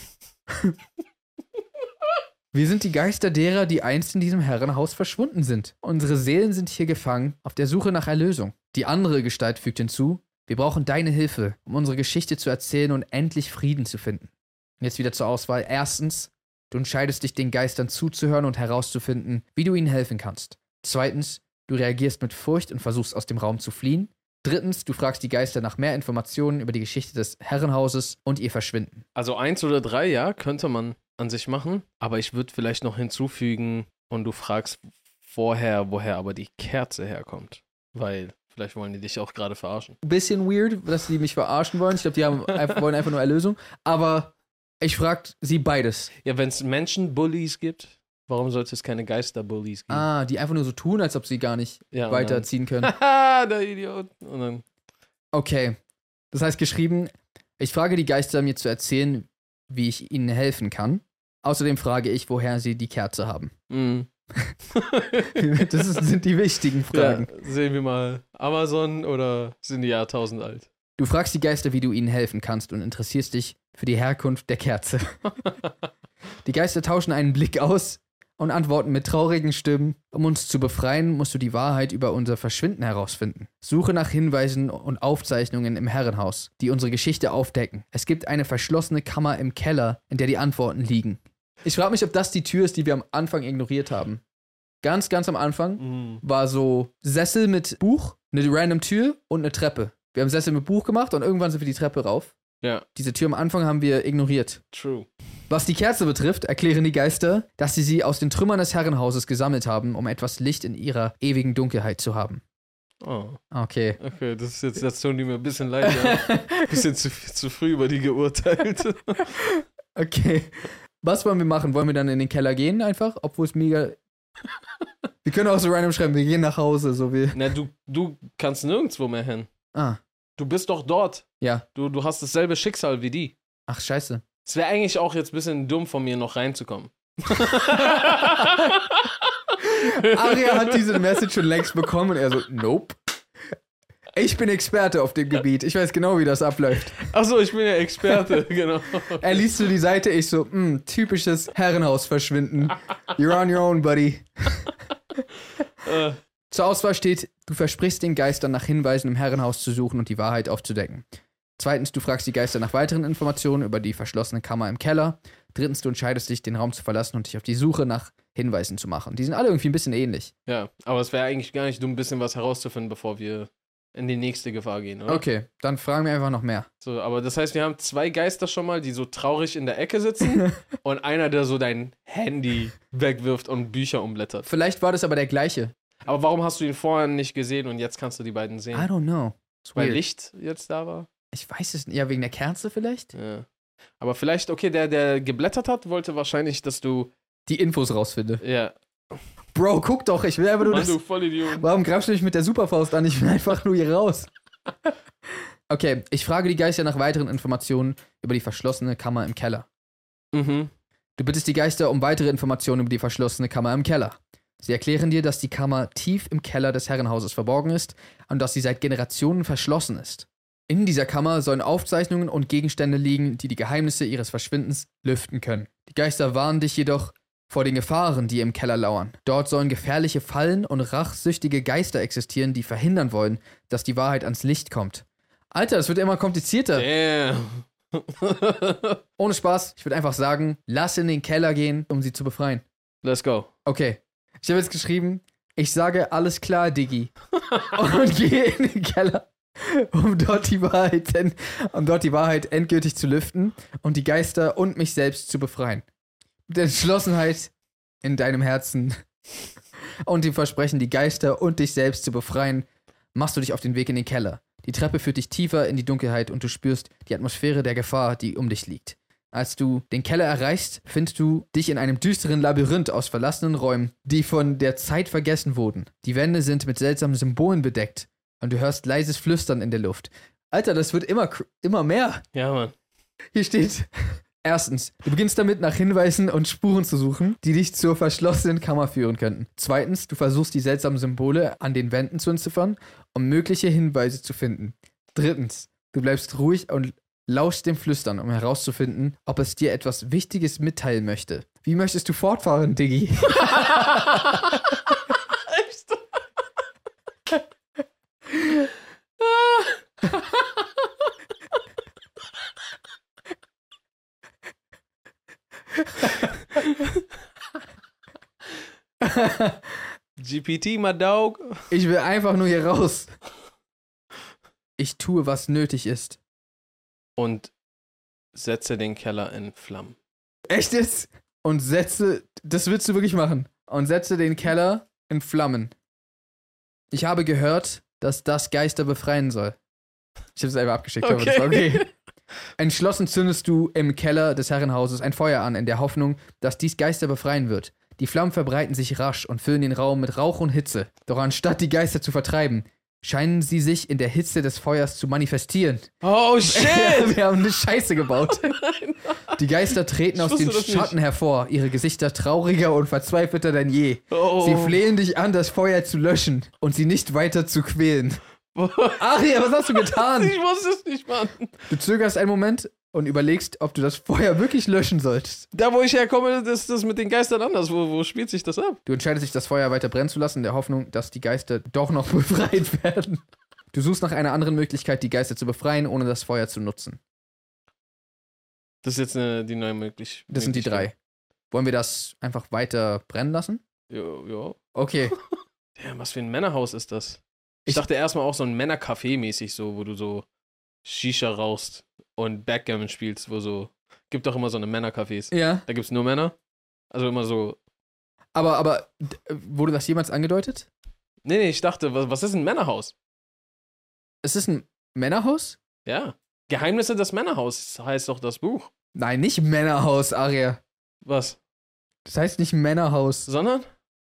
Wir sind die Geister derer, die einst in diesem Herrenhaus verschwunden sind. Unsere Seelen sind hier gefangen, auf der Suche nach Erlösung. Die andere Gestalt fügt hinzu, wir brauchen deine Hilfe, um unsere Geschichte zu erzählen und endlich Frieden zu finden. Jetzt wieder zur Auswahl. Erstens, du entscheidest dich, den Geistern zuzuhören und herauszufinden, wie du ihnen helfen kannst. Zweitens, du reagierst mit Furcht und versuchst aus dem Raum zu fliehen. Drittens, du fragst die Geister nach mehr Informationen über die Geschichte des Herrenhauses und ihr Verschwinden. Also eins oder drei, ja, könnte man an sich machen. Aber ich würde vielleicht noch hinzufügen und du fragst vorher, woher aber die Kerze herkommt. Weil vielleicht wollen die dich auch gerade verarschen. Bisschen weird, dass sie mich verarschen wollen. Ich glaube, die haben wollen einfach nur Erlösung. Aber ich frag sie beides. Ja, wenn es Menschenbullies gibt, warum sollte es keine Geisterbullies geben? Ah, die einfach nur so tun, als ob sie gar nicht ja, weiterziehen können. Haha, der Idiot. Und dann, Okay. Das heißt geschrieben, ich frage die Geister, mir zu erzählen, wie ich ihnen helfen kann. Außerdem frage ich, woher sie die Kerze haben. mm. Das ist, sind die wichtigen Fragen. Ja, sehen wir mal. Amazon oder sind die Jahrtausend alt? Du fragst die Geister, wie du ihnen helfen kannst und interessierst dich für die Herkunft der Kerze. Die Geister tauschen einen Blick aus und antworten mit traurigen Stimmen. Um uns zu befreien, musst du die Wahrheit über unser Verschwinden herausfinden. Suche nach Hinweisen und Aufzeichnungen im Herrenhaus, die unsere Geschichte aufdecken. Es gibt eine verschlossene Kammer im Keller, in der die Antworten liegen. Ich frage mich, ob das die Tür ist, die wir am Anfang ignoriert haben. Ganz, ganz am Anfang Mm. war so Sessel mit Buch, eine random Tür und eine Treppe. Wir haben Sessel mit Buch gemacht und irgendwann sind wir die Treppe rauf. Ja, Diese Tür am Anfang haben wir ignoriert. true. Was die Kerze betrifft, erklären die Geister, dass sie sie aus den Trümmern des Herrenhauses gesammelt haben, um etwas Licht in ihrer ewigen Dunkelheit zu haben. Oh, Okay. okay, das ist jetzt, das tun die mir ein bisschen leid. Ja. bisschen zu, zu früh über die geurteilt. Okay. Was wollen wir machen? Wollen wir dann in den Keller gehen einfach? Obwohl es mega. wir können auch so random schreiben, wir gehen nach Hause, so wie. Na, du, du kannst nirgendwo mehr hin. Ah, Du bist doch dort. ja. Du, du hast dasselbe Schicksal wie die. Ach, scheiße. Es wäre eigentlich auch jetzt ein bisschen dumm von mir, noch reinzukommen. Aria hat diese Message schon längst bekommen und er so, nope. Ich bin Experte auf dem Gebiet. Ich weiß genau, wie das abläuft. Achso, ich bin ja Experte, genau. Er liest so die Seite, ich so, hm, typisches Herrenhaus verschwinden. You're on your own, buddy. Äh, Zur Auswahl steht, du versprichst den Geistern nach Hinweisen im Herrenhaus zu suchen und die Wahrheit aufzudecken. Zweitens, du fragst die Geister nach weiteren Informationen über die verschlossene Kammer im Keller. Drittens, du entscheidest dich, den Raum zu verlassen und dich auf die Suche nach Hinweisen zu machen. Die sind alle irgendwie ein bisschen ähnlich. ja, aber es wäre eigentlich gar nicht dumm, ein bisschen was herauszufinden, bevor wir in die nächste Gefahr gehen, oder? Okay, dann fragen wir einfach noch mehr. So, aber das heißt, wir haben zwei Geister schon mal, die so traurig in der Ecke sitzen und einer, der so dein Handy wegwirft und Bücher umblättert. Vielleicht war das aber der gleiche. Aber warum hast du ihn vorher nicht gesehen und jetzt kannst du die beiden I sehen? don't know. It's Weil weird. Licht jetzt da war? Ich weiß es nicht. Ja, wegen der Kerze vielleicht? Ja. Aber vielleicht, okay, der, der geblättert hat, wollte wahrscheinlich, dass du. Die Infos rausfinde. Ja. Bro, guck doch, ich will einfach nur Mann, das. du Vollidiot. Warum greifst du mich mit der Superfaust an? Ich will einfach nur hier raus. Okay, ich frage die Geister nach weiteren Informationen über die verschlossene Kammer im Keller. Mhm. Du bittest die Geister um weitere Informationen über die verschlossene Kammer im Keller. Sie erklären dir, dass die Kammer tief im Keller des Herrenhauses verborgen ist und dass sie seit Generationen verschlossen ist. In dieser Kammer sollen Aufzeichnungen und Gegenstände liegen, die die Geheimnisse ihres Verschwindens lüften können. Die Geister warnen dich jedoch vor den Gefahren, die im Keller lauern. Dort sollen gefährliche Fallen und rachsüchtige Geister existieren, die verhindern wollen, dass die Wahrheit ans Licht kommt. Alter, das wird immer komplizierter. Damn. Ohne Spaß, ich würde einfach sagen, lass in den Keller gehen, um sie zu befreien. Let's go. Okay. Ich habe jetzt geschrieben, ich sage alles klar, Diggi. und gehe in den Keller, um dort die Wahrheit, um dort die Wahrheit endgültig zu lüften und die Geister und mich selbst zu befreien. Mit Entschlossenheit in deinem Herzen und dem Versprechen, die Geister und dich selbst zu befreien, machst du dich auf den Weg in den Keller. Die Treppe führt dich tiefer in die Dunkelheit und du spürst die Atmosphäre der Gefahr, die um dich liegt. Als du den Keller erreichst, findest du dich in einem düsteren Labyrinth aus verlassenen Räumen, die von der Zeit vergessen wurden. Die Wände sind mit seltsamen Symbolen bedeckt und du hörst leises Flüstern in der Luft. Alter, das wird immer, immer mehr. Ja, Mann. Hier steht. Erstens, du beginnst damit, nach Hinweisen und Spuren zu suchen, die dich zur verschlossenen Kammer führen könnten. Zweitens, du versuchst die seltsamen Symbole an den Wänden zu entziffern, um mögliche Hinweise zu finden. Drittens, du bleibst ruhig und lauschst dem Flüstern, um herauszufinden, ob es dir etwas Wichtiges mitteilen möchte. Wie möchtest du fortfahren, Diggi? GPT, my dog. Ich will einfach nur hier raus. Ich tue, was nötig ist. Und setze den Keller in Flammen. Echt jetzt? Und setze, das willst du wirklich machen. Und setze den Keller in Flammen. Ich habe gehört, dass das Geister befreien soll. Ich habe es einfach abgeschickt, aber das war okay. Entschlossen zündest du im Keller des Herrenhauses ein Feuer an, in der Hoffnung, dass dies Geister befreien wird. Die Flammen verbreiten sich rasch und füllen den Raum mit Rauch und Hitze. Doch anstatt die Geister zu vertreiben, scheinen sie sich in der Hitze des Feuers zu manifestieren. Oh, shit! Wir haben eine Scheiße gebaut. Die Geister treten aus den das nicht. Schatten hervor, ihre Gesichter trauriger und verzweifelter denn je. Oh. Sie flehen dich an, das Feuer zu löschen und sie nicht weiter zu quälen. Aria, was hast du getan? Ich wusste es nicht, Mann. Du zögerst einen Moment und überlegst, ob du das Feuer wirklich löschen solltest. Da, wo ich herkomme, ist das mit den Geistern anders. Wo, wo spielt sich das ab? Du entscheidest dich, das Feuer weiter brennen zu lassen, in der Hoffnung, dass die Geister doch noch befreit werden. Du suchst nach einer anderen Möglichkeit, die Geister zu befreien, ohne das Feuer zu nutzen. Das ist jetzt eine, die neue Möglichkeit. Das sind die drei. Wollen wir das einfach weiter brennen lassen? Jo, jo. Okay. Damn, was für ein Männerhaus ist das? Ich, Ich- dachte erstmal auch so ein Männercafé mäßig so, wo du so Shisha rauchst und Backgammon spielst, wo so. Gibt doch immer so eine Männercafés. Ja. Da gibt's nur Männer. Also immer so. Aber, aber d- wurde das jemals angedeutet? Nee, nee, ich dachte, was, was ist ein Männerhaus? Es ist ein Männerhaus? Ja. Geheimnisse des Männerhaus heißt doch das Buch. Nein, nicht Männerhaus, Aria. Was? Das heißt nicht Männerhaus. Sondern?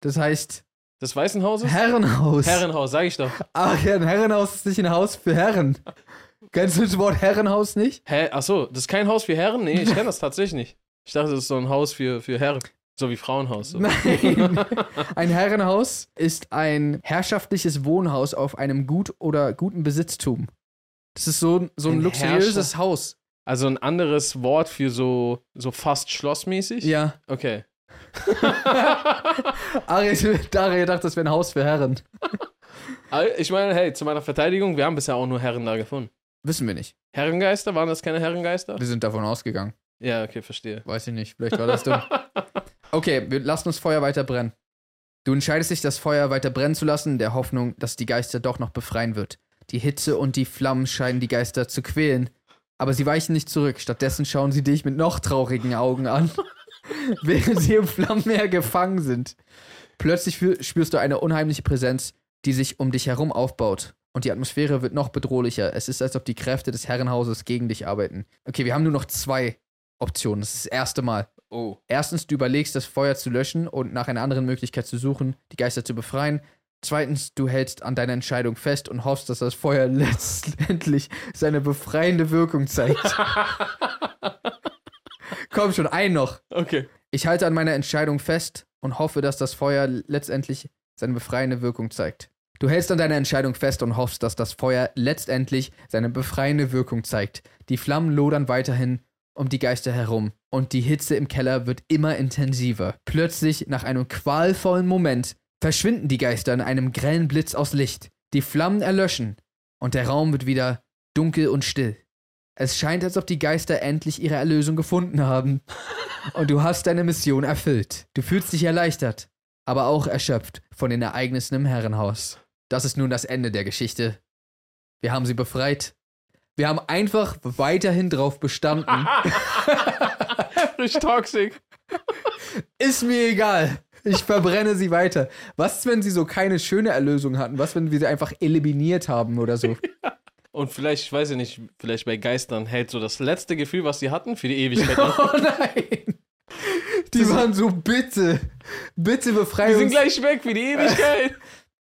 Das heißt Des Weißen Hauses? Herrenhaus. Herrenhaus, sag ich doch. Aria, ein Herrenhaus ist nicht ein Haus für Herren. Kennst du das Wort Herrenhaus nicht? Hä? Achso, das ist kein Haus für Herren? Nee, ich kenne das tatsächlich nicht. Ich dachte, das ist so ein Haus für, für Herren. So wie Frauenhaus. So. Nein. Ein Herrenhaus ist ein herrschaftliches Wohnhaus auf einem Gut oder guten Besitztum. Das ist so, so ein, Ein luxuriöses Herrscher- Haus. Also ein anderes Wort für so, so fast schlossmäßig? Ja. Okay. Ari, Daria dachte, das wäre ein Haus für Herren. Aber Ich meine, hey, zu meiner Verteidigung, wir haben bisher auch nur Herren da gefunden. Wissen wir nicht. Herrengeister? Waren das keine Herrengeister? Wir sind davon ausgegangen. Ja, okay, verstehe. Weiß ich nicht. Vielleicht war das dumm. Okay, wir lassen das Feuer weiter brennen. Du entscheidest dich, das Feuer weiter brennen zu lassen, in der Hoffnung, dass die Geister doch noch befreien wird. Die Hitze und die Flammen scheinen die Geister zu quälen. Aber sie weichen nicht zurück. Stattdessen schauen sie dich mit noch traurigen Augen an, während sie im Flammenmeer gefangen sind. Plötzlich spürst du eine unheimliche Präsenz, die sich um dich herum aufbaut. Und die Atmosphäre wird noch bedrohlicher. Es ist, als ob die Kräfte des Herrenhauses gegen dich arbeiten. Okay, wir haben nur noch zwei Optionen. Das ist das erste Mal. Oh. Erstens, du überlegst, das Feuer zu löschen und nach einer anderen Möglichkeit zu suchen, die Geister zu befreien. Zweitens, du hältst an deiner Entscheidung fest und hoffst, dass das Feuer letztendlich seine befreiende Wirkung zeigt. Komm schon, ein noch. Okay. Ich halte an meiner Entscheidung fest und hoffe, dass das Feuer letztendlich seine befreiende Wirkung zeigt. Du hältst an deiner Entscheidung fest und hoffst, dass das Feuer letztendlich seine befreiende Wirkung zeigt. Die Flammen lodern weiterhin um die Geister herum und die Hitze im Keller wird immer intensiver. Plötzlich, nach einem qualvollen Moment, verschwinden die Geister in einem grellen Blitz aus Licht. Die Flammen erlöschen und der Raum wird wieder dunkel und still. Es scheint, als ob die Geister endlich ihre Erlösung gefunden haben. Und du hast deine Mission erfüllt. Du fühlst dich erleichtert, aber auch erschöpft von den Ereignissen im Herrenhaus. Das ist nun das Ende der Geschichte. Wir haben sie befreit. Wir haben einfach weiterhin drauf bestanden. Richtig toxisch. Ist mir egal. Ich verbrenne sie weiter. Was, wenn sie so keine schöne Erlösung hatten? Was, wenn wir sie einfach eliminiert haben oder so? Und vielleicht, ich weiß ich nicht, vielleicht bei Geistern hält so das letzte Gefühl, was sie hatten, für die Ewigkeit. Oh nein! Die waren so, bitte, bitte befreie Wir sind uns. gleich weg für die Ewigkeit.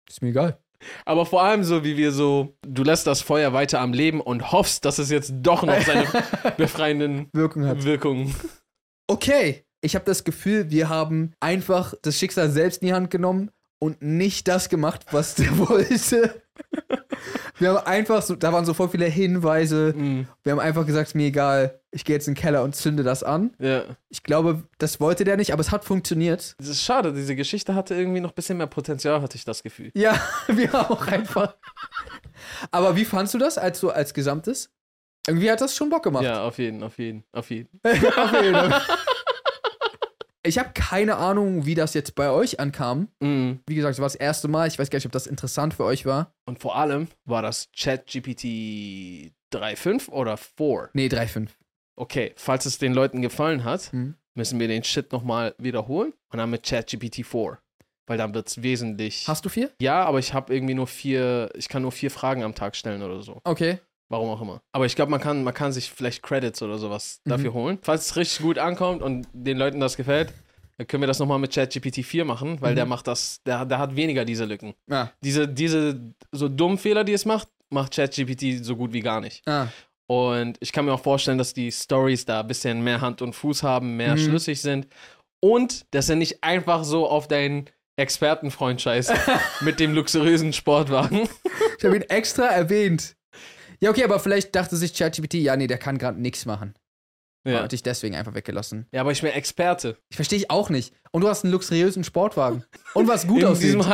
Ist mir egal. Aber vor allem so, wie wir so, du lässt das Feuer weiter am Leben und hoffst, dass es jetzt doch noch seine befreienden Wirkung hat. Wirkungen. Okay, ich habe das Gefühl, wir haben einfach das Schicksal selbst in die Hand genommen und nicht das gemacht, was der wollte. Wir haben einfach so, da waren so voll viele Hinweise. Mhm. Wir haben einfach gesagt, mir egal, ich gehe jetzt in den Keller und zünde das an. Ja. Ich glaube, das wollte der nicht, aber es hat funktioniert. Das ist schade, diese Geschichte hatte irgendwie noch ein bisschen mehr Potenzial, hatte ich das Gefühl. Ja, wir auch einfach. Aber wie fandst du das als so als Gesamtes? Irgendwie hat das schon Bock gemacht. Ja, auf jeden, auf jeden, auf jeden. Auf jeden Fall. Ich habe keine Ahnung, wie das jetzt bei euch ankam. Mhm. Wie gesagt, es war das erste Mal. Ich weiß gar nicht, ob das interessant für euch war. Und vor allem war das ChatGPT 3.5 oder 4. Nee, 3,5. Okay, falls es den Leuten gefallen hat, Mhm. müssen wir den Shit nochmal wiederholen und dann mit ChatGPT 4. Weil dann wird es wesentlich. Hast du vier? ja, aber ich habe irgendwie nur vier, ich kann nur vier Fragen am Tag stellen oder so. Okay. Warum auch immer. Aber ich glaube, man kann, man kann sich vielleicht Credits oder sowas Mhm. dafür holen. Falls es richtig gut ankommt und den Leuten das gefällt, dann können wir das nochmal mit ChatGPT 4 machen, weil Mhm. der macht das, der, der hat weniger diese Lücken. Ah. Diese, diese so dummen Fehler, die es macht, macht ChatGPT so gut wie gar nicht. Ah. Und ich kann mir auch vorstellen, dass die Stories da ein bisschen mehr Hand und Fuß haben, mehr Mhm. schlüssig sind. Und dass er nicht einfach so auf deinen Expertenfreund scheißt mit dem luxuriösen Sportwagen. Ich habe ihn extra erwähnt. Ja, okay, aber vielleicht dachte sich ChatGPT, ja, nee, der kann gerade nichts machen. Ja. Ja. Hat dich deswegen einfach weggelassen. ja, aber ich bin Experte. Ich verstehe ich auch nicht. Und du hast einen luxuriösen Sportwagen. Und was gut in aussieht.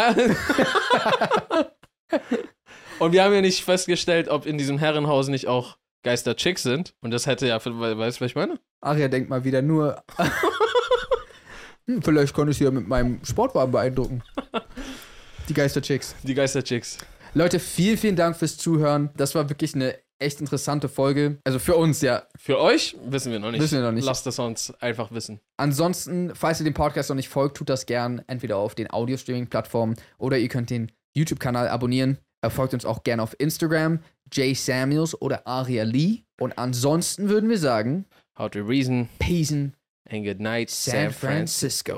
Und wir haben ja nicht festgestellt, ob in diesem Herrenhaus nicht auch Geister-Chicks sind. Und das hätte ja, we- weißt du, was ich meine? Aria denkt mal wieder nur. hm, vielleicht konnte ich sie ja mit meinem Sportwagen beeindrucken. Die Geisterchicks. Die Geister-Chicks. Leute, vielen, vielen Dank fürs Zuhören. Das war wirklich eine echt interessante Folge. Also für uns, ja. Für euch wissen wir noch nicht. Wissen wir noch nicht. Lasst es uns einfach wissen. Ansonsten, falls ihr dem Podcast noch nicht folgt, tut das gern entweder auf den Audio-Streaming-Plattformen oder ihr könnt den YouTube-Kanal abonnieren. Er folgt uns auch gerne auf Instagram, Jay Samuels oder Aria Lee. Und ansonsten würden wir sagen, How to reason Peace and good night, San Francisco.